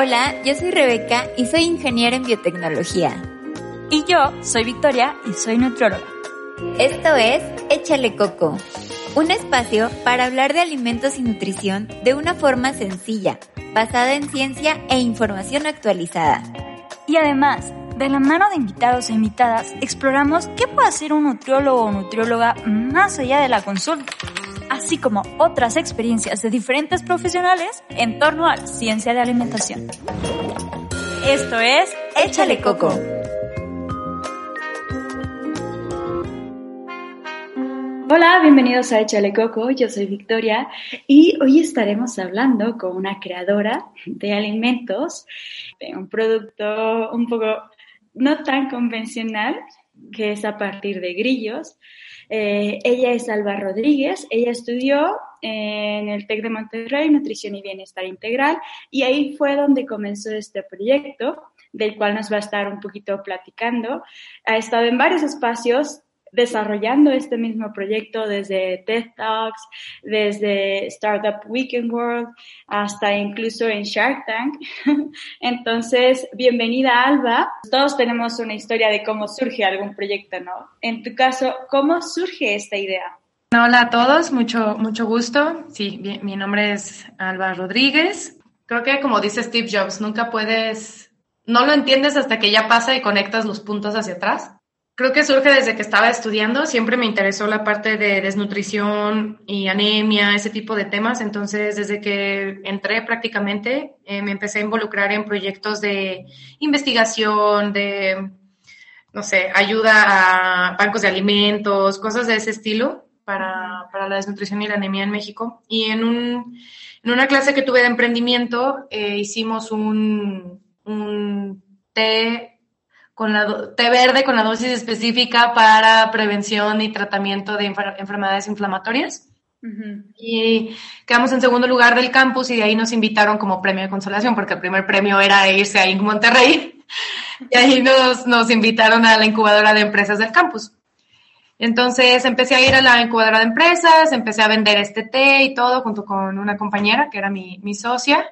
Hola, yo soy Rebeca y soy ingeniera en biotecnología. Y yo soy Victoria y soy nutrióloga. Esto es Échale Coco, un espacio para hablar de alimentos y nutrición de una forma sencilla, basada en ciencia e información actualizada. Y además, de la mano de invitados e invitadas, exploramos qué puede hacer un nutriólogo o nutrióloga más allá de la consulta así como otras experiencias de diferentes profesionales en torno a la ciencia de alimentación. Esto es Échale Coco. Hola, bienvenidos a Échale Coco, yo soy Victoria y hoy estaremos hablando con una creadora de alimentos, de un producto un poco no tan convencional, que es a partir de grillos, eh, ella es Alba Rodríguez, ella estudió en el TEC de Monterrey Nutrición y Bienestar Integral y ahí fue donde comenzó este proyecto del cual nos va a estar un poquito platicando. Ha estado en varios espacios desarrollando este mismo proyecto desde TED Talks, desde Startup Weekend World, hasta incluso en Shark Tank. Entonces, bienvenida Alba. Todos tenemos una historia de cómo surge algún proyecto, ¿no? En tu caso, ¿cómo surge esta idea? Hola a todos, mucho, mucho gusto. Sí, mi nombre es Alba Rodríguez. Creo que como dice Steve Jobs, nunca puedes, no lo entiendes hasta que ya pasa y conectas los puntos hacia atrás. Creo que surge desde que estaba estudiando, siempre me interesó la parte de desnutrición y anemia, ese tipo de temas, entonces desde que entré prácticamente eh, me empecé a involucrar en proyectos de investigación, de, no sé, ayuda a bancos de alimentos, cosas de ese estilo para, para la desnutrición y la anemia en México. Y en, un, en una clase que tuve de emprendimiento eh, hicimos un, un té con la té verde con la dosis específica para prevención y tratamiento de enfermedades inflamatorias. Y quedamos en segundo lugar del campus y de ahí nos invitaron como premio de consolación, porque el primer premio era irse a en Monterrey. Y ahí nos, nos invitaron a la incubadora de empresas del campus. Entonces empecé a ir a la incubadora de empresas, empecé a vender este té y todo junto con una compañera que era mi, mi socia.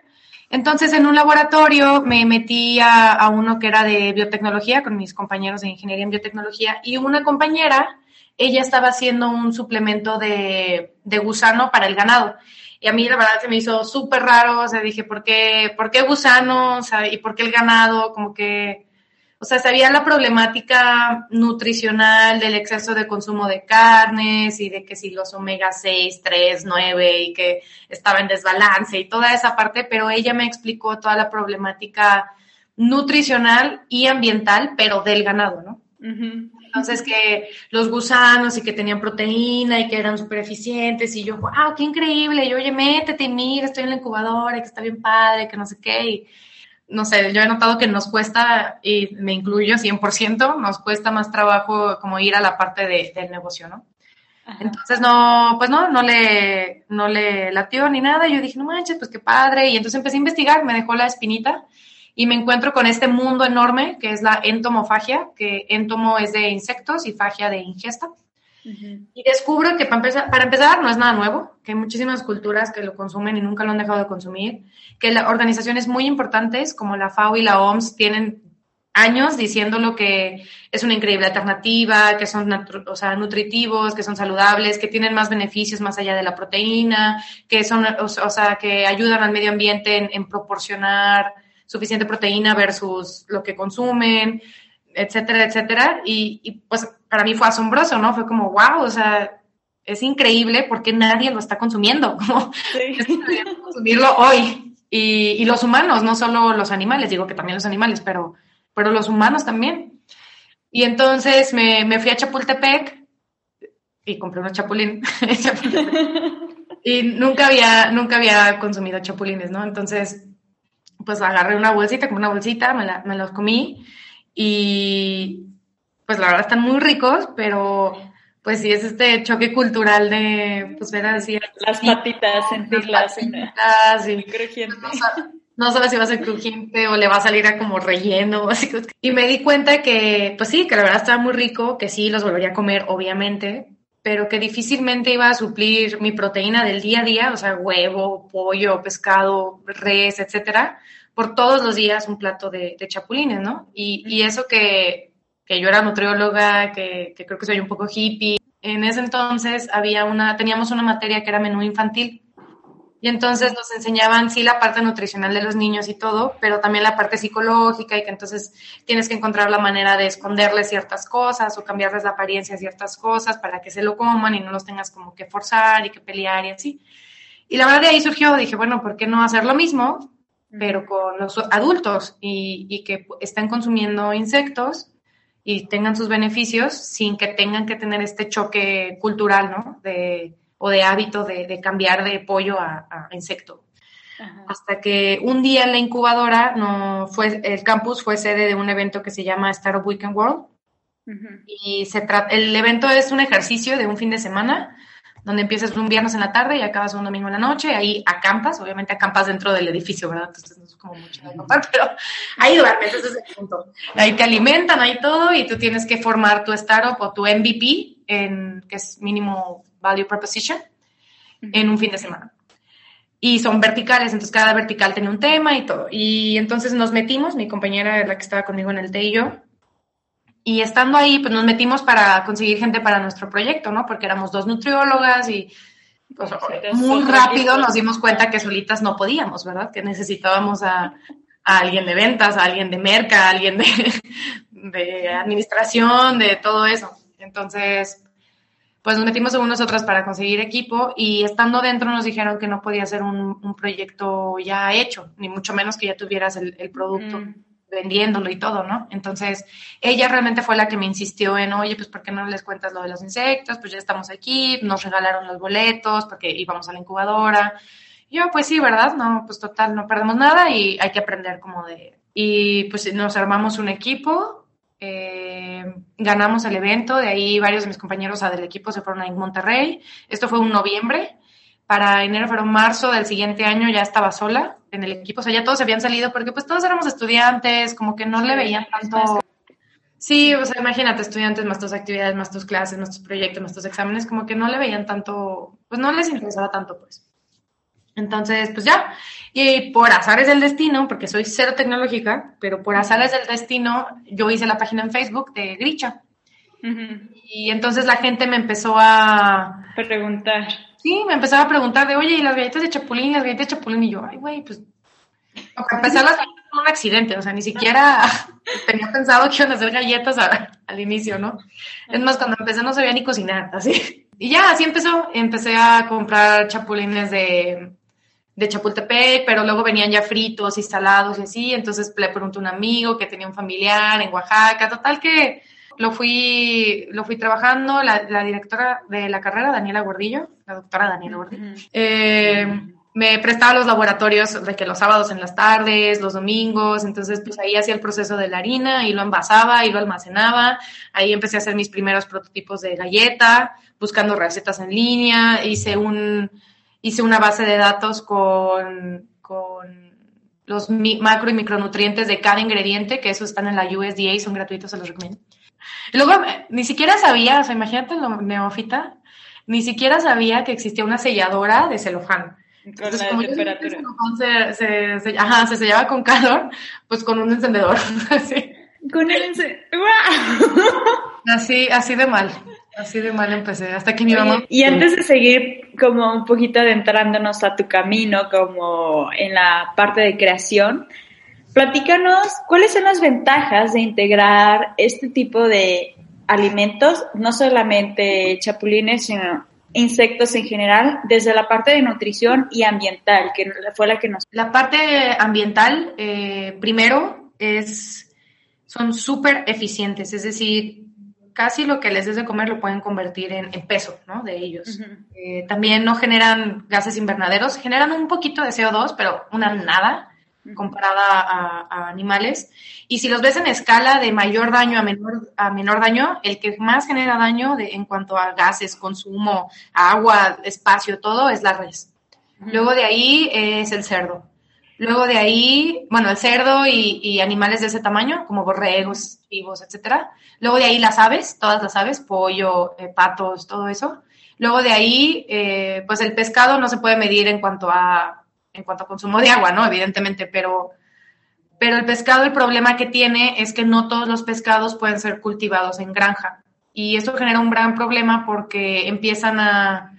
Entonces, en un laboratorio me metí a, uno que era de biotecnología con mis compañeros de ingeniería en biotecnología y una compañera, ella estaba haciendo un suplemento de, de gusano para el ganado. Y a mí la verdad se me hizo súper raro, o sea, dije, ¿por qué, ¿por qué gusano? O sea, ¿y por qué el ganado? Como que o sea, sabía la problemática nutricional del exceso de consumo de carnes y de que si los omega 6, 3, 9 y que estaba en desbalance y toda esa parte, pero ella me explicó toda la problemática nutricional y ambiental, pero del ganado, ¿no? Entonces que los gusanos y que tenían proteína y que eran súper eficientes y yo, wow, qué increíble, y oye, métete y mira, estoy en la incubadora, que está bien padre, que no sé qué, y no sé, yo he notado que nos cuesta, y me incluyo 100%, nos cuesta más trabajo como ir a la parte de, del negocio, ¿no? Entonces no, pues no, no le, no le latió ni nada. Yo dije, no manches, pues qué padre. Y entonces empecé a investigar, me dejó la espinita y me encuentro con este mundo enorme que es la entomofagia, que entomo es de insectos y fagia de ingesta. Y descubro que para empezar, para empezar no es nada nuevo, que hay muchísimas culturas que lo consumen y nunca lo han dejado de consumir, que las organizaciones muy importantes como la FAO y la OMS tienen años diciendo lo que es una increíble alternativa, que son o sea, nutritivos, que son saludables, que tienen más beneficios más allá de la proteína, que son, o, sea, que ayudan al medio ambiente en, en proporcionar suficiente proteína versus lo que consumen, etcétera, etcétera. Y, y, pues para mí fue asombroso, ¿no? Fue como, wow, o sea, es increíble porque nadie lo está consumiendo, como sí. consumirlo hoy. Y, y, los humanos, no solo los animales, digo que también los animales, pero, pero los humanos también. Y entonces me, me fui a Chapultepec y compré unos chapulín. y nunca había, nunca había consumido chapulines, ¿no? Entonces, pues agarré una bolsita, como una bolsita, me, la, me los comí y pues la verdad están muy ricos, pero pues sí es este choque cultural de pues ver así las patitas, sentirlas, las y crujiente. No, sabes si va a ser crujiente o le va a salir a como relleno. Así. Y me di cuenta que, pues sí, que la verdad estaba muy rico, que sí, los volvería a comer, obviamente, pero que difícilmente iba a suplir mi proteína del día a día, o sea, huevo, pollo, pescado, res, etcétera, por todos los días un plato de, chapulines, ¿no? Y, eso que, yo era nutrióloga, que, que creo que soy un poco hippie. En ese entonces había una, teníamos una materia que era menú infantil y entonces nos enseñaban, sí, la parte nutricional de los niños y todo, pero también la parte psicológica y que entonces tienes que encontrar la manera de esconderles ciertas cosas o cambiarles la apariencia a ciertas cosas para que se lo coman y no los tengas como que forzar y que pelear y así. Y la verdad de ahí surgió, dije, bueno, ¿por qué no hacer lo mismo, pero con los adultos y, y que estén consumiendo insectos y tengan sus beneficios sin que tengan que tener este choque cultural, ¿no? De, o de hábito de, cambiar de pollo a, insecto. Hasta que un día en la incubadora no fue, el campus fue sede de un evento que se llama Startup Weekend World. Y se trata, el evento es un ejercicio de un fin de semana donde empiezas un viernes en la tarde y acabas un domingo en la noche, ahí acampas, obviamente acampas dentro del edificio, ¿verdad? Entonces no es como mucho de acampar, pero ahí duermes, ese es el punto. Ahí te alimentan, ahí todo, y tú tienes que formar tu startup o tu MVP, en, que es mínimo value proposition, en un fin de semana. Y son verticales, entonces cada vertical tiene un tema y todo. Y entonces nos metimos, mi compañera, la que estaba conmigo en el T y yo, y estando ahí, pues nos metimos para conseguir gente para nuestro proyecto, ¿no? Porque éramos dos nutriólogas y pues, muy rápido nos dimos cuenta que solitas no podíamos, ¿verdad? Que necesitábamos a, alguien de ventas, a alguien de merca, a alguien de, de, administración, de todo eso. Entonces, pues nos metimos según nosotras para conseguir equipo y estando dentro nos dijeron que no podía ser un, un proyecto ya hecho, ni mucho menos que ya tuvieras el, el producto. Mm vendiéndolo y todo, ¿no? Entonces, ella realmente fue la que me insistió en, oye, pues, ¿por qué no les cuentas lo de los insectos? Pues ya estamos aquí, nos regalaron los boletos porque íbamos a la incubadora. yo, pues sí, ¿verdad? No, pues total, no perdemos nada y hay que aprender como de... Y pues nos armamos un equipo, eh, ganamos el evento, de ahí varios de mis compañeros del equipo se fueron a Monterrey. Esto fue un noviembre para enero, febrero, marzo del siguiente año ya estaba sola en el equipo. O sea, ya todos habían salido porque pues todos éramos estudiantes, como que no le veían tanto... Sí, o sea, imagínate, estudiantes más tus actividades, más tus clases, más tus proyectos, más tus exámenes, como que no le veían tanto, pues no les interesaba tanto, pues. Entonces, pues ya. Y por azares del destino, porque soy cero tecnológica, pero por azares del destino, yo hice la página en Facebook de Gricha. Y entonces la gente me empezó a preguntar. Sí, me empezaba a preguntar de, oye, ¿y las galletas de chapulín? las galletas de chapulín? Y yo, ay, güey, pues. Para empezar, las galletas fue un accidente, o sea, ni siquiera tenía pensado que iban a hacer galletas al inicio, ¿no? Es más, cuando empecé no sabía ni cocinar, así. Y ya, así empezó. Empecé a comprar chapulines de, de Chapultepec, pero luego venían ya fritos y salados y así. Entonces le pregunté a un amigo que tenía un familiar en Oaxaca. Total que lo fui, lo fui trabajando, la, directora de la carrera, Daniela Gordillo, la doctora Daniela Gordillo, eh, me prestaba los laboratorios de que los sábados en las tardes, los domingos, entonces pues ahí hacía el proceso de la harina y lo envasaba y lo almacenaba, ahí empecé a hacer mis primeros prototipos de galleta, buscando recetas en línea, hice un, hice una base de datos con, con los macro y micronutrientes de cada ingrediente, que esos están en la USDA y son gratuitos, se los recomiendo. Y luego ni siquiera sabía, o sea, imagínate lo neófita, ni siquiera sabía que existía una selladora de celofán. Con la temperatura. Se, se, ajá, se sellaba con calor, pues con un encendedor. así. Con el encendedor. Así, así de mal. Así de mal empecé, hasta que mi mamá... Y antes de seguir como un poquito adentrándonos a tu camino, como en la parte de creación, Platícanos cuáles son las ventajas de integrar este tipo de alimentos, no solamente chapulines, sino insectos en general, desde la parte de nutrición y ambiental, que fue la que nos... La parte ambiental, eh, primero, es, son súper eficientes, es decir, casi lo que les des de comer lo pueden convertir en, peso, ¿no? De ellos. Eh, también no generan gases invernaderos, generan un poquito de CO2, pero una nada comparada a, animales. Y si los ves en escala de mayor daño a menor, a menor daño, el que más genera daño de, en cuanto a gases, consumo, agua, espacio, todo es la res. Luego de ahí es el cerdo. Luego de ahí, bueno, el cerdo y, animales de ese tamaño, como borregos, vivos, etcétera. Luego de ahí las aves, todas las aves, pollo, eh, patos, todo eso. Luego de ahí, eh, pues el pescado no se puede medir en cuanto a en cuanto a consumo de agua, ¿no? Evidentemente, pero, pero el pescado, el problema que tiene es que no todos los pescados pueden ser cultivados en granja. Y eso genera un gran problema porque empiezan a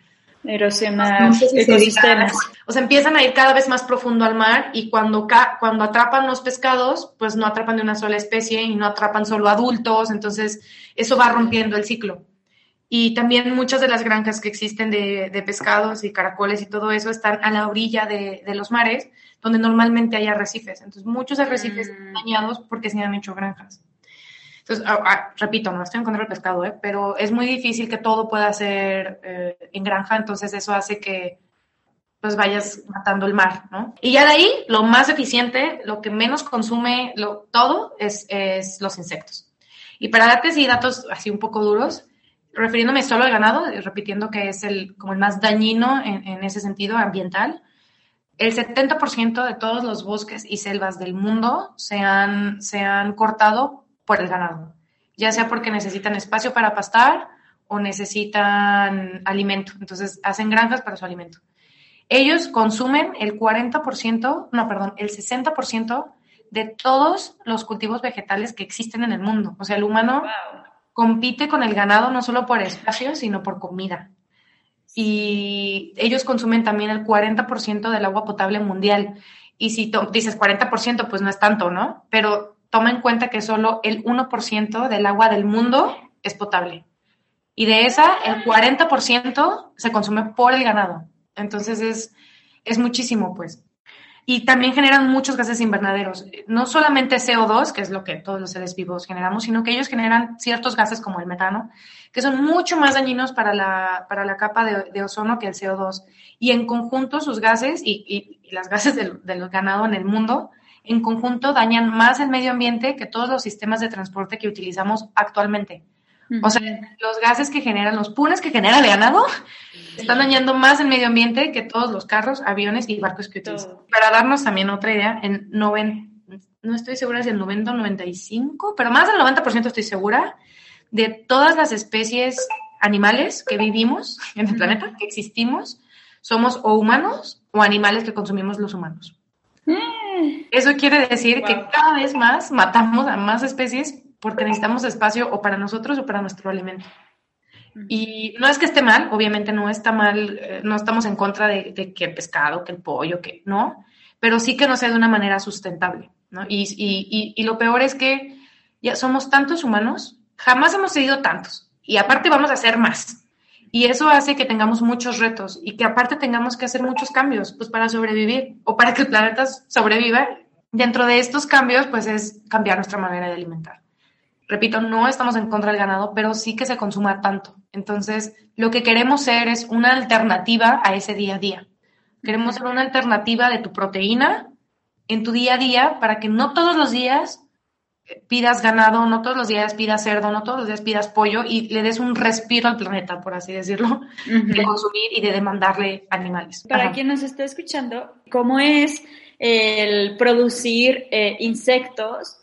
erosionar ecosistemas. O sea, empiezan a ir cada vez más profundo al mar y cuando, cuando atrapan los pescados, pues no atrapan de una sola especie y no atrapan solo adultos, entonces eso va rompiendo el ciclo. Y también muchas de las granjas que existen de, pescados y caracoles y todo eso están a la orilla de, los mares, donde normalmente hay arrecifes. Entonces, muchos arrecifes están mm. dañados porque se han hecho granjas. Entonces, ah, ah, repito, no estoy en contra del pescado, ¿eh? pero es muy difícil que todo pueda ser eh, en granja, entonces eso hace que pues vayas matando el mar, ¿no? Y ya de ahí, lo más eficiente, lo que menos consume lo, todo es, es los insectos. Y para darte así datos así un poco duros, refiriéndome solo al ganado, repitiendo que es el, como el más dañino en, ese sentido ambiental, el 70% de todos los bosques y selvas del mundo se han, se han cortado por el ganado, ya sea porque necesitan espacio para pastar o necesitan alimento. Entonces hacen granjas para su alimento. Ellos consumen el 40%, no, perdón, el 60% de todos los cultivos vegetales que existen en el mundo. O sea, el humano compite con el ganado no solo por espacio, sino por comida. Y ellos consumen también el 40% del agua potable mundial. Y si dices 40%, pues no es tanto, ¿no? Pero toma en cuenta que solo el 1% del agua del mundo es potable. Y de esa, el 40% se consume por el ganado. Entonces es, es muchísimo, pues y también generan muchos gases invernaderos. No solamente CO2, que es lo que todos los seres vivos generamos, sino que ellos generan ciertos gases como el metano, que son mucho más dañinos para la, para la capa de, ozono que el CO2. Y en conjunto sus gases y, y, las gases del, del ganado en el mundo, en conjunto dañan más el medio ambiente que todos los sistemas de transporte que utilizamos actualmente. O sea, los gases que generan, los punes que genera el ganado, están dañando más el medio ambiente que todos los carros, aviones y barcos que utilizan. Para darnos también otra idea, en no estoy segura si el 90 o 95, pero más del 90% estoy segura de todas las especies animales que vivimos en el planeta, que existimos, somos o humanos o animales que consumimos los humanos. Mm. Eso quiere decir que cada vez más matamos a más especies porque necesitamos espacio o para nosotros o para nuestro alimento. Y no es que esté mal, obviamente no está mal, eh, no estamos en contra de, que el pescado, que el pollo, que no, pero sí que no sea de una manera sustentable, ¿no? Y, y, y, lo peor es que ya somos tantos humanos, jamás hemos sido tantos, y aparte vamos a hacer más. Y eso hace que tengamos muchos retos y que aparte tengamos que hacer muchos cambios, pues para sobrevivir o para que el planeta sobreviva. Dentro de estos cambios, pues es cambiar nuestra manera de alimentar repito, no estamos en contra del ganado, pero sí que se consuma tanto. Entonces, lo que queremos ser es una alternativa a ese día a día. Queremos ser una alternativa de tu proteína en tu día a día para que no todos los días pidas ganado, no todos los días pidas cerdo, no todos los días pidas pollo y le des un respiro al planeta, por así decirlo, de consumir y de demandarle animales. Para quien nos está escuchando, ¿cómo es el producir eh, insectos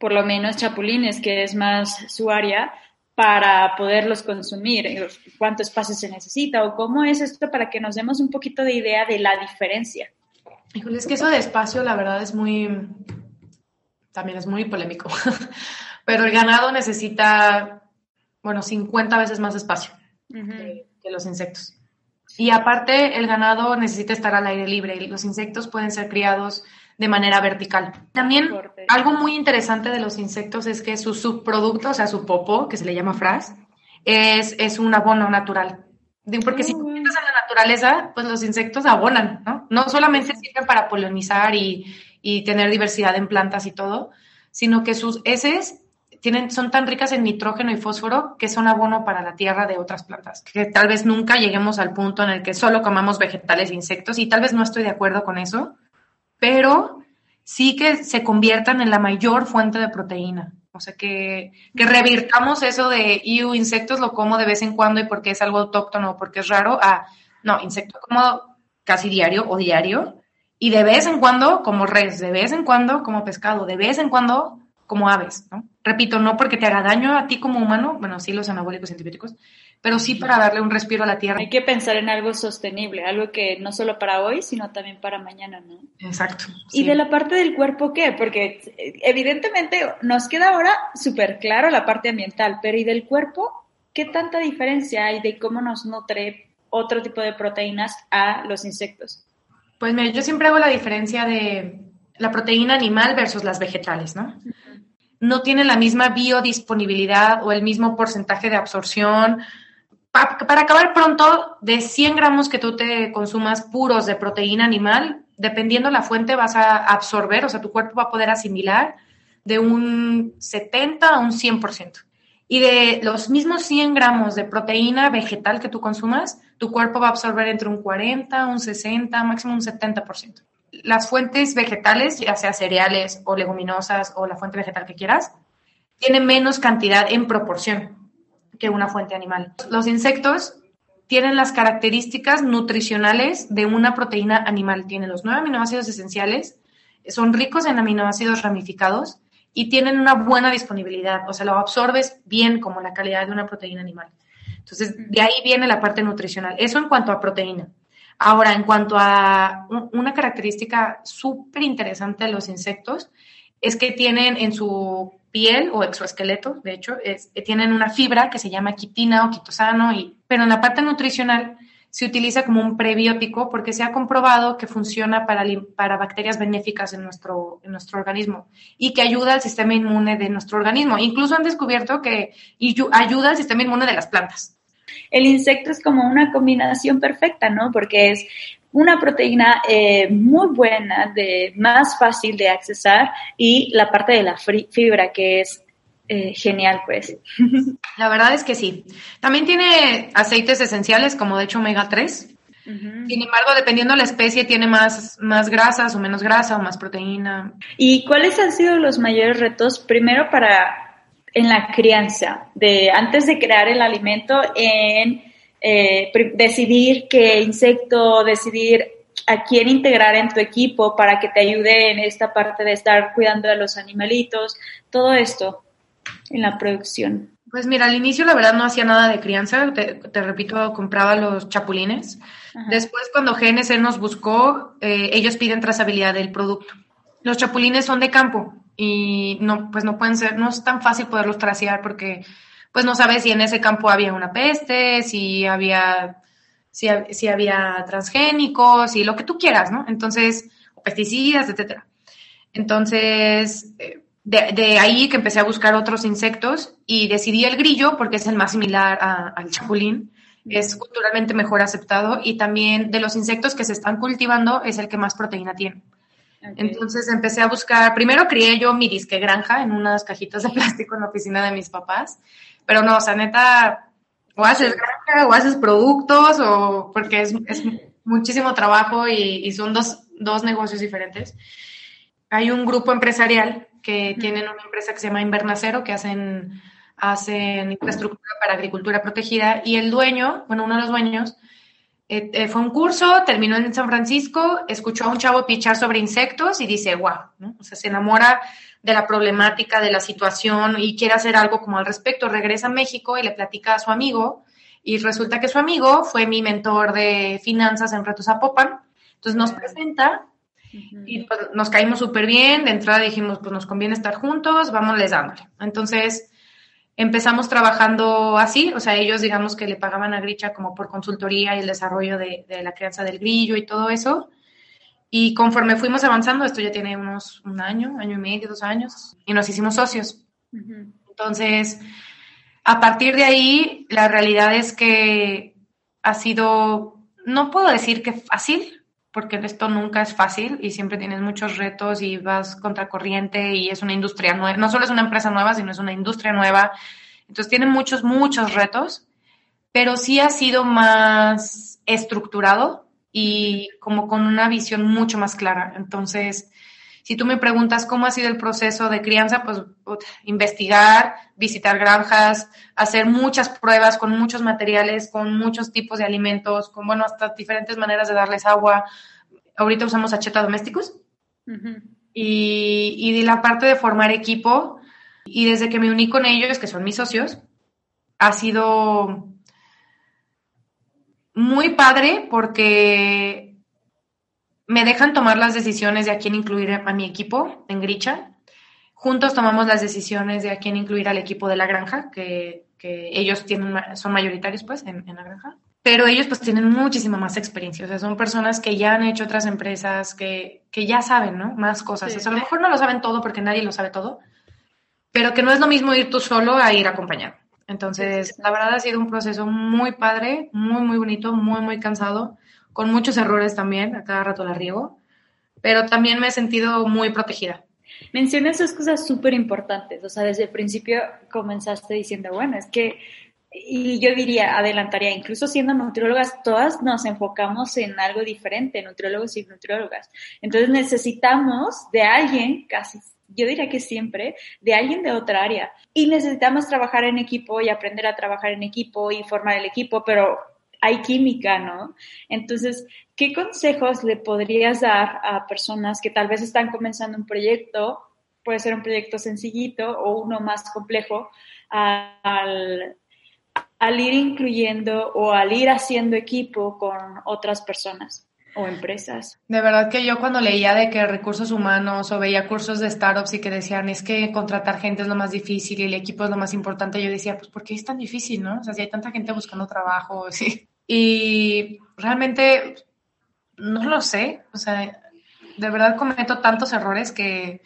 por lo menos chapulines, que es más su área, para poderlos consumir, cuánto espacio se necesita o cómo es esto para que nos demos un poquito de idea de la diferencia. Híjole, es que eso de espacio, la verdad, es muy, también es muy polémico, pero el ganado necesita, bueno, 50 veces más espacio que, que los insectos. Y aparte, el ganado necesita estar al aire libre y los insectos pueden ser criados de manera vertical. También algo muy interesante de los insectos es que su subproducto, o sea, su popo, que se le llama fras, es, es un abono natural. Porque si tú en la naturaleza, pues los insectos abonan, ¿no? No solamente sirven para polinizar y, y tener diversidad en plantas y todo, sino que sus heces tienen, son tan ricas en nitrógeno y fósforo que son abono para la tierra de otras plantas. Que tal vez nunca lleguemos al punto en el que solo comamos vegetales e insectos y tal vez no estoy de acuerdo con eso, pero sí que se conviertan en la mayor fuente de proteína. O sea, que, que revirtamos eso de, y insectos lo como de vez en cuando y porque es algo autóctono o porque es raro, a, no, insecto como casi diario o diario Y de vez en cuando como res, de vez en cuando como pescado, de vez en cuando como aves. Repito, no porque te haga daño a ti como humano, bueno, sí los anabólicos antibióticos, pero sí para darle un respiro a la tierra. Hay que pensar en algo sostenible, algo que no solo para hoy, sino también para mañana, ¿no? Exacto. ¿Y de la parte del cuerpo qué? Porque evidentemente nos queda ahora súper claro la parte ambiental, pero ¿y del cuerpo? ¿Qué tanta diferencia hay de cómo nos nutre otro tipo de proteínas a los insectos? Pues mira, yo siempre hago la diferencia de la proteína animal versus las vegetales, ¿no? No tienen la misma biodisponibilidad o el mismo porcentaje de absorción. Para acabar pronto, de 100 gramos que tú te consumas puros de proteína animal, dependiendo la fuente, vas a absorber, o sea, tu cuerpo va a poder asimilar de un 70 a un 100%. Y de los mismos 100 gramos de proteína vegetal que tú consumas, tu cuerpo va a absorber entre un 40, un 60, máximo un 70% las fuentes vegetales, ya sea cereales o leguminosas o la fuente vegetal que quieras, tienen menos cantidad en proporción que una fuente animal. Los insectos tienen las características nutricionales de una proteína animal. Tienen los nueve aminoácidos esenciales, son ricos en aminoácidos ramificados y tienen una buena disponibilidad, o sea, lo absorbes bien como la calidad de una proteína animal. Entonces, de ahí viene la parte nutricional. Eso en cuanto a proteína. Ahora, en cuanto a una característica súper interesante de los insectos, es que tienen en su piel o exoesqueleto, de hecho, tienen una fibra que se llama quitina o quitosano, y, pero en la parte nutricional se utiliza como un prebiótico porque se ha comprobado que funciona para, para bacterias benéficas en nuestro, en nuestro organismo y que ayuda al sistema inmune de nuestro organismo. Incluso han descubierto que ayuda al sistema inmune de las plantas el insecto es como una combinación perfecta, ¿no? Porque es una proteína eh, muy buena, de más fácil de accesar y la parte de la fibra que es eh, genial, pues. La verdad es que sí. También tiene aceites esenciales como de hecho omega 3. Sin embargo, dependiendo de la especie, tiene más, más grasas o menos grasa o más proteína. ¿Y cuáles han sido los mayores retos, primero para en la crianza, de antes de crear el alimento, en eh, decidir qué insecto, decidir a quién integrar en tu equipo para que te ayude en esta parte de estar cuidando de los animalitos, todo esto en la producción. Pues mira, al inicio la verdad no hacía nada de crianza, te, repito, compraba los chapulines. Después cuando GNC nos buscó, eh, ellos piden trazabilidad del producto. Los chapulines son de campo, y no, pues no pueden ser, no es tan fácil poderlos trasear porque pues no sabes si en ese campo había una peste, si había, si, si había transgénicos y lo que tú quieras, ¿no? Entonces, o pesticidas, etcétera. Entonces, eh, de, de, ahí que empecé a buscar otros insectos y decidí el grillo porque es el más similar al chapulín, es culturalmente mejor aceptado y también de los insectos que se están cultivando es el que más proteína tiene. Entonces empecé a buscar, primero crié yo mi disque granja en unas cajitas de plástico en la oficina de mis papás, pero no, o sea, neta, o haces granja o haces productos, o porque es, es muchísimo trabajo y, y son dos, dos, negocios diferentes. Hay un grupo empresarial que tienen una empresa que se llama Invernacero, que hacen, hacen infraestructura para agricultura protegida, y el dueño, bueno, uno de los dueños, eh, eh, fue un curso, terminó en San Francisco, escuchó a un chavo pichar sobre insectos y dice, wow, ¿no? O sea, se enamora de la problemática, de la situación y quiere hacer algo como al respecto. Regresa a México y le platica a su amigo y resulta que su amigo fue mi mentor de finanzas en Retos Zapopan. Entonces nos presenta y pues, nos caímos súper bien. De entrada dijimos, pues nos conviene estar juntos, vámonos dándole. Entonces empezamos trabajando así, o sea, ellos digamos que le pagaban a Gricha como por consultoría y el desarrollo de, la crianza del grillo y todo eso. Y conforme fuimos avanzando, esto ya tiene unos un año, año y medio, dos años, y nos hicimos socios. Entonces, a partir de ahí, la realidad es que ha sido, no puedo decir que fácil, porque esto nunca es fácil y siempre tienes muchos retos y vas contracorriente y es una industria nueva, no solo es una empresa nueva, sino es una industria nueva. Entonces tiene muchos, muchos retos, pero sí ha sido más estructurado y como con una visión mucho más clara. Entonces, si tú me preguntas cómo ha sido el proceso de crianza, pues investigar, visitar granjas, hacer muchas pruebas con muchos materiales, con muchos tipos de alimentos, con, bueno, hasta diferentes maneras de darles agua, ahorita usamos Acheta Domésticos. y, y la parte de formar equipo, y desde que me uní con ellos, que son mis socios, ha sido muy padre porque me dejan tomar las decisiones de a quién incluir a mi equipo en Gricha. Juntos tomamos las decisiones de a quién incluir al equipo de la granja, que, ellos tienen, son mayoritarios pues en, la granja. Pero ellos pues tienen muchísima más experiencia, o sea, son personas que ya han hecho otras empresas, que, ya saben, ¿no? Más cosas. O sea, a lo mejor no lo saben todo porque nadie lo sabe todo, pero que no es lo mismo ir tú solo a ir acompañado. Entonces, la verdad ha sido un proceso muy padre, muy, muy bonito, muy, muy cansado, con muchos errores también, a cada rato la riego, pero también me he sentido muy protegida. Mencionas esas cosas súper importantes, o sea, desde el principio comenzaste diciendo, bueno, es que, y yo diría, adelantaría, incluso siendo nutriólogas, todas nos enfocamos en algo diferente, nutriólogos y nutriólogas. Entonces necesitamos de alguien, casi yo diría que siempre, de alguien de otra área. Y necesitamos trabajar en equipo y aprender a trabajar en equipo y formar el equipo, pero hay química, ¿no? Entonces, ¿qué consejos le podrías dar a personas que tal vez están comenzando un proyecto? Puede ser un proyecto sencillito o uno más complejo, al, al ir incluyendo o al ir haciendo equipo con otras personas o empresas. De verdad que yo cuando leía de que recursos humanos o veía cursos de startups y que decían es que contratar gente es lo más difícil y el equipo es lo más importante, yo decía, pues ¿por qué es tan difícil, no? O sea, si hay tanta gente buscando trabajo, sí. Y realmente no lo sé, o sea, de verdad cometo tantos errores que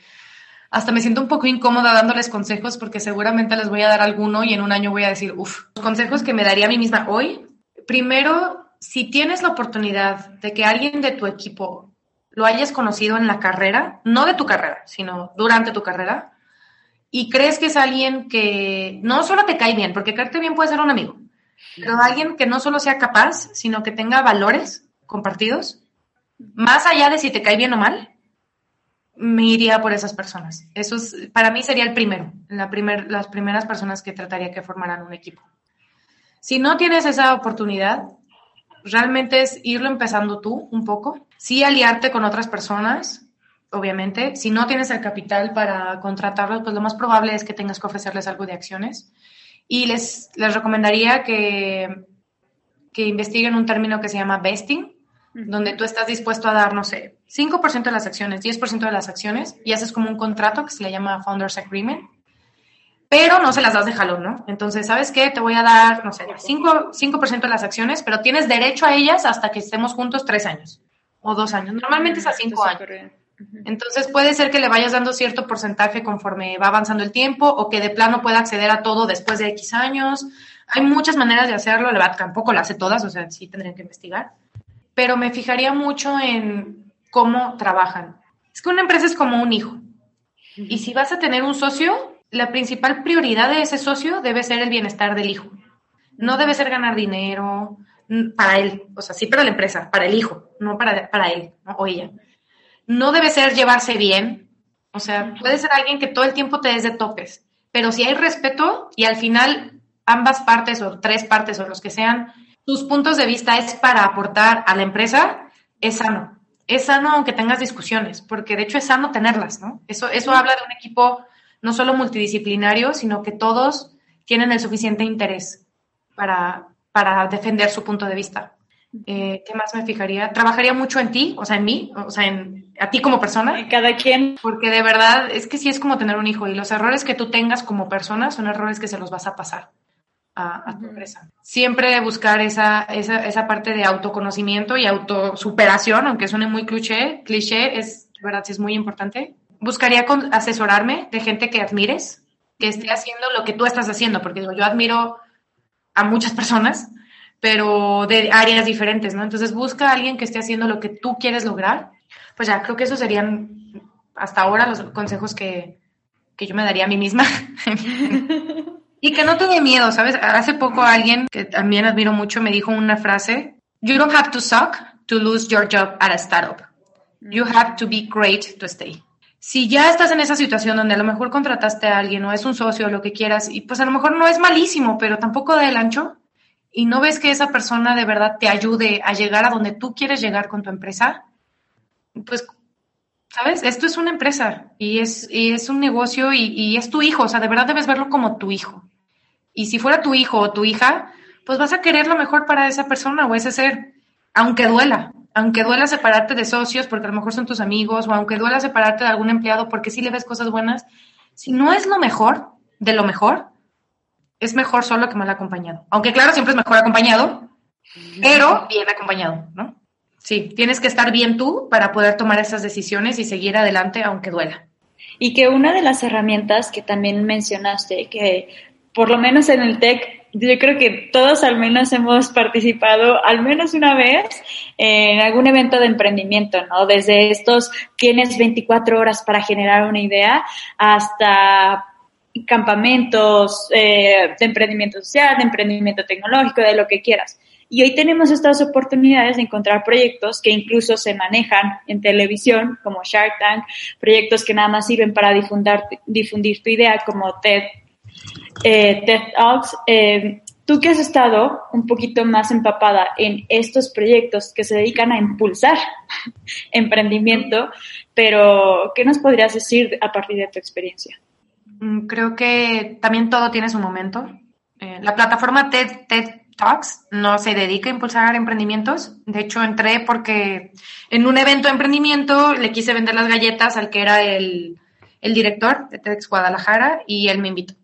hasta me siento un poco incómoda dándoles consejos porque seguramente les voy a dar alguno y en un año voy a decir, uff, consejos que me daría a mí misma hoy. Primero, si tienes la oportunidad de que alguien de tu equipo lo hayas conocido en la carrera, no de tu carrera, sino durante tu carrera, y crees que es alguien que no solo te cae bien, porque caerte bien puede ser un amigo, pero alguien que no solo sea capaz, sino que tenga valores compartidos, más allá de si te cae bien o mal, me iría por esas personas. Eso para mí sería el primero, la primer, las primeras personas que trataría que formaran un equipo. Si no tienes esa oportunidad, realmente es irlo empezando tú un poco, sí aliarte con otras personas, obviamente. Si no tienes el capital para contratarlos, pues lo más probable es que tengas que ofrecerles algo de acciones. Y les, les recomendaría que, que investiguen un término que se llama vesting, donde tú estás dispuesto a dar, no sé, 5% de las acciones, 10% de las acciones, y haces como un contrato que se le llama Founders Agreement, pero no se las das de jalón, ¿no? Entonces, ¿sabes qué? Te voy a dar, no sé, 5%, de las acciones, pero tienes derecho a ellas hasta que estemos juntos tres años o dos años. Normalmente es a cinco años. Entonces puede ser que le vayas dando cierto porcentaje conforme va avanzando el tiempo o que de plano pueda acceder a todo después de X años. Hay muchas maneras de hacerlo, la tampoco las sé todas, o sea, sí tendrían que investigar. Pero me fijaría mucho en cómo trabajan. Es que una empresa es como un hijo. Y si vas a tener un socio, la principal prioridad de ese socio debe ser el bienestar del hijo. No debe ser ganar dinero para él, o sea, sí para la empresa, para el hijo, no para, para él o ella. No debe ser llevarse bien, o sea, puede ser alguien que todo el tiempo te des de topes, pero si hay respeto y al final ambas partes o tres partes o los que sean, tus puntos de vista es para aportar a la empresa, es sano. Es sano aunque tengas discusiones, porque de hecho es sano tenerlas, ¿no? Eso, eso habla de un equipo no solo multidisciplinario, sino que todos tienen el suficiente interés para, para defender su punto de vista. Eh, ¿Qué más me fijaría? Trabajaría mucho en ti, o sea, en mí, o sea, en a ti como persona. En cada quien. Porque de verdad es que sí es como tener un hijo y los errores que tú tengas como persona son errores que se los vas a pasar a, tu empresa. Siempre buscar esa, esa, esa, parte de autoconocimiento y autosuperación, aunque suene muy cliché, cliché, es, de verdad, sí es muy importante buscaría asesorarme de gente que admires, que esté haciendo lo que tú estás haciendo, porque digo, yo admiro a muchas personas, pero de áreas diferentes, ¿no? Entonces busca a alguien que esté haciendo lo que tú quieres lograr. Pues ya, creo que esos serían hasta ahora los consejos que, que yo me daría a mí misma. y que no tenga miedo, ¿sabes? Hace poco alguien que también admiro mucho me dijo una frase, You don't have to suck to lose your job at a startup. You have to be great to stay si ya estás en esa situación donde a lo mejor contrataste a alguien o es un socio o lo que quieras, y pues a lo mejor no es malísimo, pero tampoco da el ancho, y no ves que esa persona de verdad te ayude a llegar a donde tú quieres llegar con tu empresa, pues, ¿sabes? Esto es una empresa y es, es un negocio y, y es tu hijo, o sea, de verdad debes verlo como tu hijo. Y si fuera tu hijo o tu hija, pues vas a querer lo mejor para esa persona o ese ser, aunque duela, aunque duela separarte de socios porque a lo mejor son tus amigos, o aunque duela separarte de algún empleado porque sí le ves cosas buenas, si no es lo mejor, de lo mejor, es mejor solo que mal acompañado. Aunque claro, siempre es mejor acompañado, pero bien acompañado, ¿no? Sí, tienes que estar bien tú para poder tomar esas decisiones y seguir adelante aunque duela. Y que una de las herramientas que también mencionaste, que por lo menos en el TEC yo creo que todos al menos hemos participado al menos una vez en algún evento de emprendimiento, ¿no? Desde estos tienes 24 horas para generar una idea hasta campamentos eh, de emprendimiento social, de emprendimiento tecnológico, de lo que quieras. Y hoy tenemos estas oportunidades de encontrar proyectos que incluso se manejan en televisión, como Shark Tank, proyectos que nada más sirven para difundir, difundir tu idea, como TED eh, TED Talks. Eh, tú que has estado un poquito más empapada en estos proyectos que se dedican a impulsar emprendimiento, pero ¿qué nos podrías decir a partir de tu experiencia? Mm, creo que también todo tiene su momento. Eh, la plataforma TED, TED Talks no se dedica a impulsar emprendimientos. De hecho, entré porque en un evento de emprendimiento le quise vender las galletas al que era el, el director de TEDx Guadalajara y él me invitó.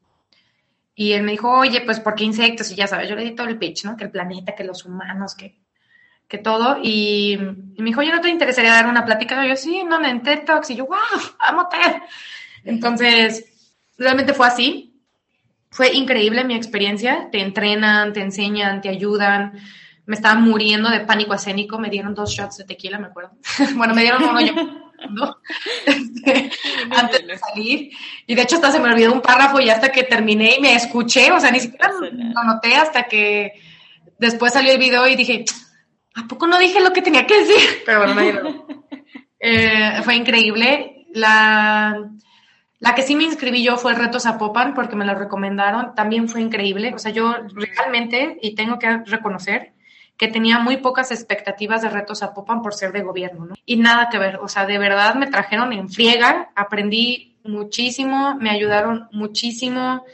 Y él me dijo, oye, pues, ¿por qué insectos? Y ya sabes, yo le di todo el pitch, ¿no? Que el planeta, que los humanos, que, que todo. Y, me dijo, oye, ¿no te interesaría dar una plática? Y yo, sí, no, en TED Talks. Y yo, wow, amo TED. Entonces, realmente fue así. Fue increíble mi experiencia. Te entrenan, te enseñan, te ayudan. Me estaba muriendo de pánico escénico. Me dieron dos shots de tequila, me acuerdo. bueno, me dieron uno yo ¿no? Este, antes de salir. Y de hecho hasta se me olvidó un párrafo y hasta que terminé y me escuché, o sea, ni siquiera lo noté hasta que después salió el video y dije, ¿a poco no dije lo que tenía que decir? Pero bueno, no, eh, fue increíble. La, la que sí me inscribí yo fue el Reto Zapopan porque me lo recomendaron. También fue increíble. O sea, yo realmente, y tengo que reconocer, que tenía muy pocas expectativas de retos a Popan por ser de gobierno, ¿no? Y nada que ver, o sea, de verdad me trajeron en friega, aprendí muchísimo, me ayudaron muchísimo.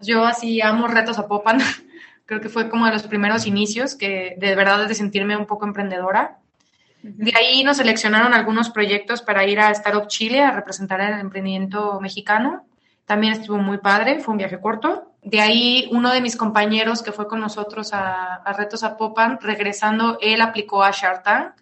Yo así amo retos a Popan, creo que fue como de los primeros inicios que de verdad de sentirme un poco emprendedora. De ahí nos seleccionaron algunos proyectos para ir a Startup Chile a representar el emprendimiento mexicano. También estuvo muy padre, fue un viaje corto. De ahí uno de mis compañeros que fue con nosotros a, Retos a Popan, regresando, él aplicó a Shark Tank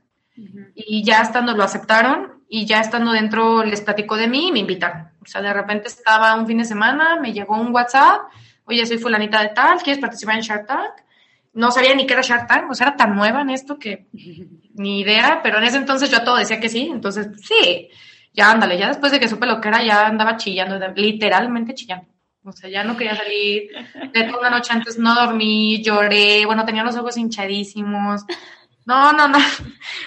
y ya estando lo aceptaron y ya estando dentro les platicó de mí y me invitaron. O sea, de repente estaba un fin de semana, me llegó un WhatsApp, oye, soy fulanita de tal, ¿quieres participar en Shark Tank? No sabía ni qué era Shark Tank, o sea, era tan nueva en esto que ni idea, pero en ese entonces yo todo decía que sí, entonces sí ya ándale, ya después de que supe lo que era, ya andaba chillando, literalmente chillando. O sea, ya no quería salir. De toda la noche antes no dormí, lloré, bueno, tenía los ojos hinchadísimos. No, no, no.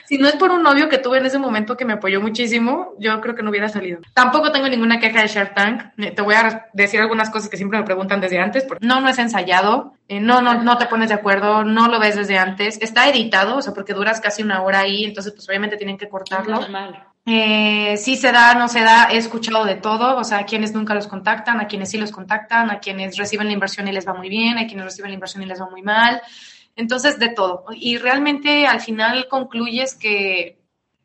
Si no es por un novio que tuve en ese momento que me apoyó muchísimo, yo creo que no hubiera salido. Tampoco tengo ninguna queja de Shark Tank. Eh, te voy a decir algunas cosas que siempre me preguntan desde antes. No, no es ensayado. Eh, no, no, no te pones de acuerdo. No lo ves desde antes. Está editado, o sea, porque duras casi una hora ahí, entonces pues obviamente tienen que cortarlo. Normal. Eh, sí se da, no se da, he escuchado de todo, o sea, a quienes nunca los contactan, a quienes sí los contactan, a quienes reciben la inversión y les va muy bien, a quienes reciben la inversión y les va muy mal. Entonces, de todo. Y realmente al final concluyes que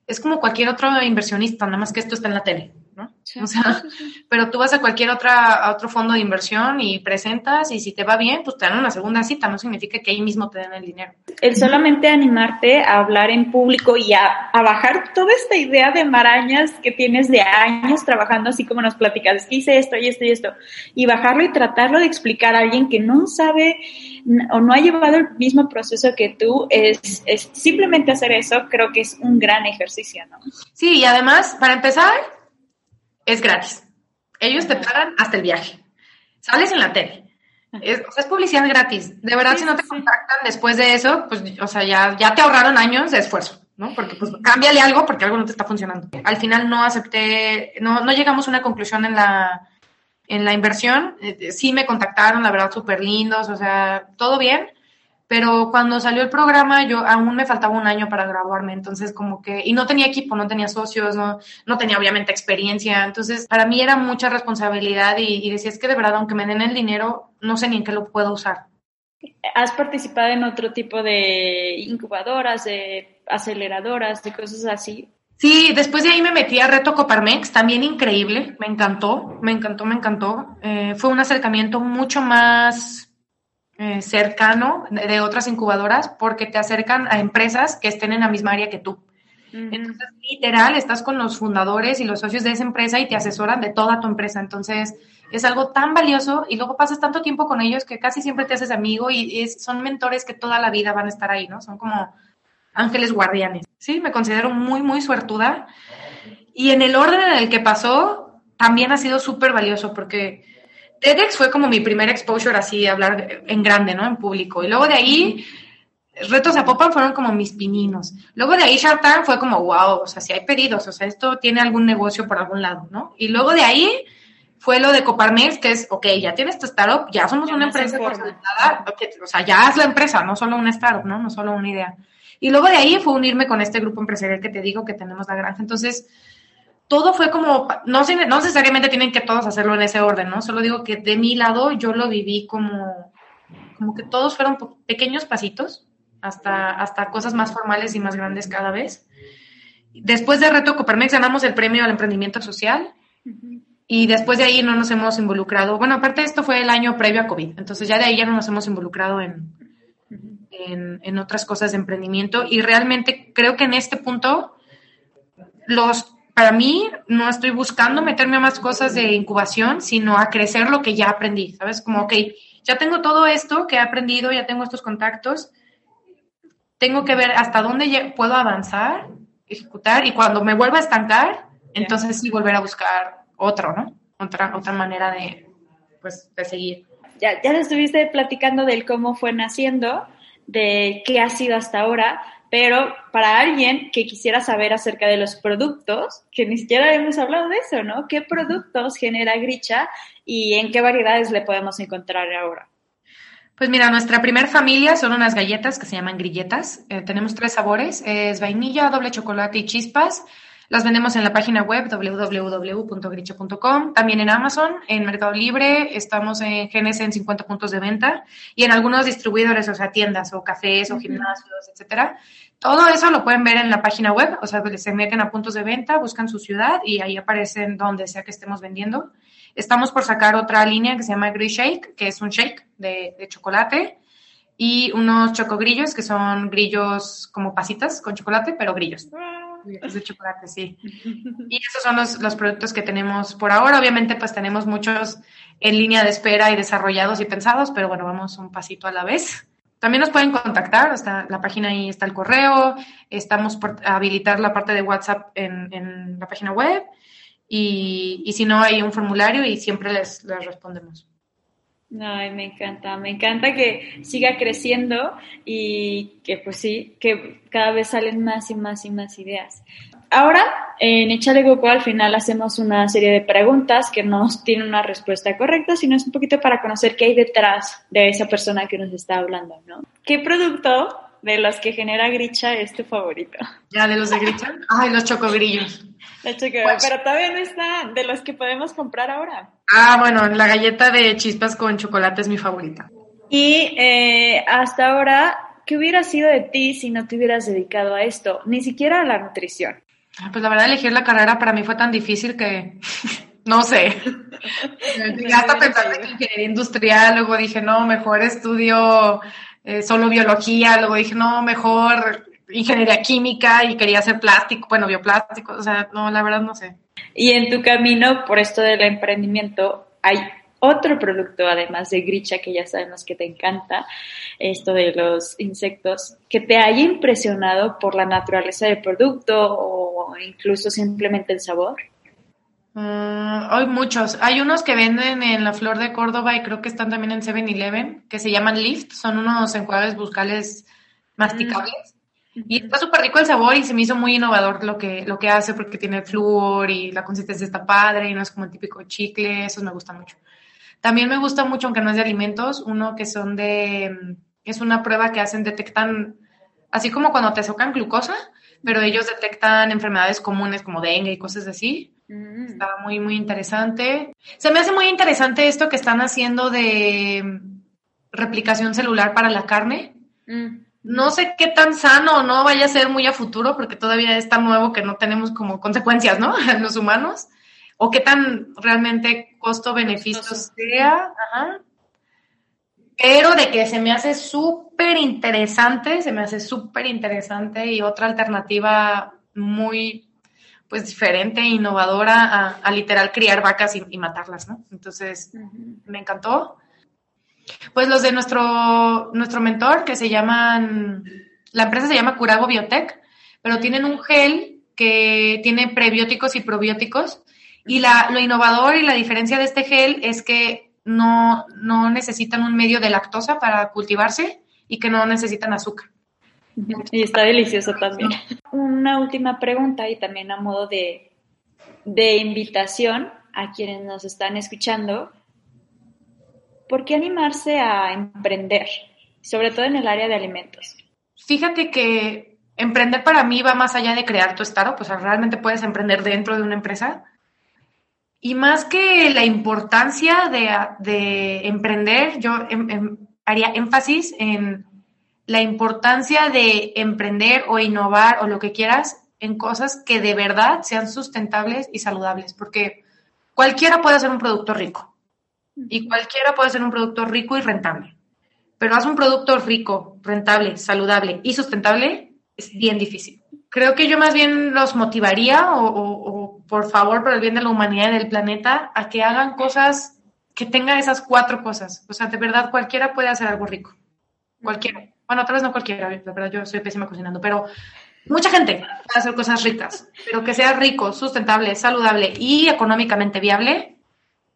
es como cualquier otro inversionista, nada más que esto está en la tele o sea, pero tú vas a cualquier otra, otro fondo de inversión y presentas y si te va bien, pues te dan una segunda cita, no significa que ahí mismo te den el dinero. El solamente animarte a hablar en público y a, bajar toda esta idea de marañas que tienes de años trabajando, así como nos platicas, que hice esto y esto y esto, y bajarlo y tratarlo de explicar a alguien que no sabe o no ha llevado el mismo proceso que tú, es, es simplemente hacer eso, creo que es un gran ejercicio, ¿no? Sí, y además, para empezar, es gratis. Ellos te pagan hasta el viaje. Sales en la tele. Es, o sea, es publicidad gratis. De verdad, si no te contactan después de eso, pues, o sea, ya, ya te ahorraron años de esfuerzo, ¿no? Porque, pues, cámbiale algo porque algo no te está funcionando. Al final no acepté, no, no llegamos a una conclusión en la, en la inversión. Eh, sí me contactaron, la verdad, súper lindos, o sea, todo bien pero cuando salió el programa yo aún me faltaba un año para graduarme, entonces como que, y no tenía equipo, no tenía socios, no, no tenía obviamente experiencia, entonces para mí era mucha responsabilidad y, y decía, es que de verdad, aunque me den el dinero, no sé ni en qué lo puedo usar. ¿Has participado en otro tipo de incubadoras, de aceleradoras, de cosas así? Sí, después de ahí me metí a Reto Coparmex, también increíble, me encantó, me encantó, me encantó. Eh, fue un acercamiento mucho más eh, cercano de, otras incubadoras porque te acercan a empresas que estén en la misma área que tú. Entonces, literal, estás con los fundadores y los socios de esa empresa y te asesoran de toda tu empresa. Entonces, es algo tan valioso y luego pasas tanto tiempo con ellos que casi siempre te haces amigo y son mentores que toda la vida van a estar ahí, ¿no? Son como ángeles guardianes. Sí, me considero muy, muy suertuda. Y en el orden en el que pasó, también ha sido súper valioso porque TEDx fue como mi primer exposure así, hablar en grande, ¿no? En público. Y luego de ahí, Retos a Popan fueron como mis pininos. Luego de ahí Shark Tank fue como, wow, o sea, si hay pedidos, o sea, esto tiene algún negocio por algún lado, ¿no? Y luego de ahí fue lo de Coparmex, que es, ok, ya tienes tu startup, ya somos una empresa consolidada, o sea, ya es la empresa, no solo una startup, ¿no? No solo una idea. Y luego de ahí fue unirme con este grupo empresarial que te digo que tenemos la granja. Entonces, todo fue como, no, no necesariamente tienen que todos hacerlo en ese orden, ¿no? Solo digo que de mi lado yo lo viví como, como que todos fueron pequeños pasitos hasta, hasta cosas más formales y más grandes cada vez. Después de Reto Coparmex ganamos el premio al emprendimiento social y después de ahí no nos hemos involucrado. Bueno, aparte esto fue el año previo a COVID, entonces ya de ahí ya no nos hemos involucrado en, en, otras cosas de emprendimiento y realmente creo que en este punto los para mí no estoy buscando meterme a más cosas de incubación, sino a crecer lo que ya aprendí, ¿sabes? Como, ok, ya tengo todo esto que he aprendido, ya tengo estos contactos, tengo que ver hasta dónde puedo avanzar, ejecutar, y cuando me vuelva a estancar, entonces sí volver a buscar otro, ¿no? Otra, otra manera de, pues, de seguir. Ya, ya estuviste platicando del cómo fue naciendo, de qué ha sido hasta ahora, pero para alguien que quisiera saber acerca de los productos, que ni siquiera hemos hablado de eso, ¿no? ¿Qué productos genera Gricha y en qué variedades le podemos encontrar ahora? Pues mira, nuestra primera familia son unas galletas que se llaman grilletas. Eh, tenemos tres sabores, es vainilla, doble chocolate y chispas. Las vendemos en la página web www.gricho.com, también en Amazon, en Mercado Libre, estamos en GNS en 50 puntos de venta y en algunos distribuidores, o sea, tiendas o cafés o gimnasios, etcétera. Todo eso lo pueden ver en la página web, o sea, se meten a puntos de venta, buscan su ciudad y ahí aparecen donde sea que estemos vendiendo. Estamos por sacar otra línea que se llama Gris Shake, que es un shake de, de chocolate y unos chocogrillos, que son grillos como pasitas con chocolate, pero grillos. De chocolate, sí. Y esos son los, los, productos que tenemos por ahora. Obviamente, pues tenemos muchos en línea de espera y desarrollados y pensados, pero bueno, vamos un pasito a la vez. También nos pueden contactar, hasta la página ahí está el correo, estamos por habilitar la parte de WhatsApp en, en la página web y, y, si no hay un formulario y siempre les, les respondemos. Ay, me encanta, me encanta que siga creciendo y que pues sí, que cada vez salen más y más y más ideas. Ahora, en Echale Coco al final hacemos una serie de preguntas que no tienen una respuesta correcta, sino es un poquito para conocer qué hay detrás de esa persona que nos está hablando, ¿no? ¿Qué producto de los que genera Gricha es tu favorito? Ya, de los de Gricha. Ay, los chocogrillos. Pues pero todavía no está de los que podemos comprar ahora. Ah, bueno, la galleta de chispas con chocolate es mi favorita. Y eh, hasta ahora, ¿qué hubiera sido de ti si no te hubieras dedicado a esto? Ni siquiera a la nutrición. Ah, pues la verdad, elegir la carrera para mí fue tan difícil que no sé. Hasta pensando en ingeniería industrial, luego dije, no, mejor estudio eh, solo biología, luego dije, no, mejor ingeniería química y quería hacer plástico, bueno, bioplástico, o sea, no, la verdad no sé. Y en tu camino por esto del emprendimiento, hay otro producto, además de Gricha, que ya sabemos que te encanta, esto de los insectos, que te haya impresionado por la naturaleza del producto o incluso simplemente el sabor. Mm, hay muchos. Hay unos que venden en la Flor de Córdoba y creo que están también en 7-Eleven, que se llaman Lift. Son unos enjuagues bucales masticables. Y está súper rico el sabor y se me hizo muy innovador lo que, lo que hace porque tiene flúor y la consistencia está padre y no es como el típico chicle, eso me gusta mucho. También me gusta mucho, aunque no es de alimentos, uno que son de, Es una prueba que hacen, detectan, así como cuando te socan glucosa, pero ellos detectan enfermedades comunes como dengue y cosas así. Mm. Está muy, muy interesante. Se me hace muy interesante esto que están haciendo de replicación celular para la carne. Mm. No sé qué tan sano no vaya a ser muy a futuro, porque todavía es tan nuevo que no tenemos como consecuencias, ¿no? Los humanos. O qué tan realmente costo-beneficio sea. Ajá. Pero de que se me hace súper interesante, se me hace súper interesante y otra alternativa muy pues diferente, innovadora a, literal criar vacas y, matarlas, ¿no? Entonces, me encantó. Pues los de nuestro, nuestro mentor, que se llaman, la empresa se llama Curago Biotech, pero tienen un gel que tiene prebióticos y probióticos. Y la, lo innovador y la diferencia de este gel es que no, no necesitan un medio de lactosa para cultivarse y que no necesitan azúcar. Y está delicioso también. Una última pregunta y también a modo de, de invitación a quienes nos están escuchando. ¿Por qué animarse a emprender, sobre todo en el área de alimentos? Fíjate que emprender para mí va más allá de crear tu startup, o sea, realmente puedes emprender dentro de una empresa. Y más que la importancia de, de emprender, yo em, em, haría énfasis en la importancia de emprender o innovar o lo que quieras en cosas que de verdad sean sustentables y saludables, porque cualquiera puede hacer un producto rico y cualquiera puede hacer un producto rico y rentable, pero haz un producto rico, rentable, saludable y sustentable es bien difícil. Creo que yo más bien los motivaría o, o por favor, por el bien de la humanidad y del planeta, a que hagan cosas que tengan esas cuatro cosas. O sea, de verdad, cualquiera puede hacer algo rico. Cualquiera. Bueno, tal vez no cualquiera, la verdad yo soy pésima cocinando, pero mucha gente puede hacer cosas ricas, pero que sea rico, sustentable, saludable y económicamente viable,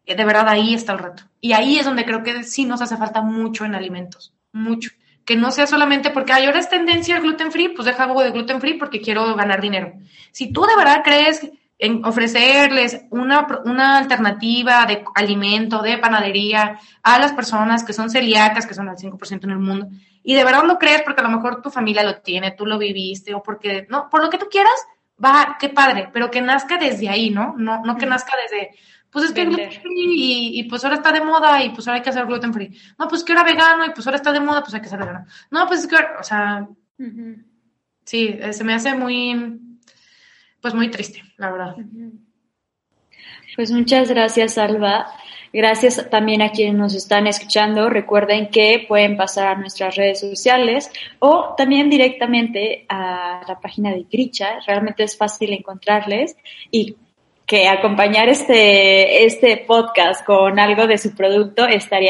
eh, de verdad ahí está el reto. Y ahí es donde creo que sí nos hace falta mucho en alimentos, mucho. Que no sea solamente porque ay, ahora tendencia el gluten free, pues deja algo de gluten free porque quiero ganar dinero. Si tú de verdad crees en ofrecerles una, una, alternativa de alimento, de panadería a las personas que son celíacas, que son el 5% en el mundo, y de verdad lo crees porque a lo mejor tu familia lo tiene, tú lo viviste, o porque, no, por lo que tú quieras, va, qué padre, pero que nazca desde ahí, ¿no? No, no que nazca desde, pues es que gluten free y, pues ahora está de moda y pues ahora hay que hacer gluten free. No, pues que ahora vegano y pues ahora está de moda, pues hay que hacer vegano. No, pues es que, o sea, sí, se me hace muy pues muy triste, la verdad. Pues muchas gracias, Alba. Gracias también a quienes nos están escuchando. Recuerden que pueden pasar a nuestras redes sociales o también directamente a la página de Gricha. Realmente es fácil encontrarles y que acompañar este, este podcast con algo de su producto estaría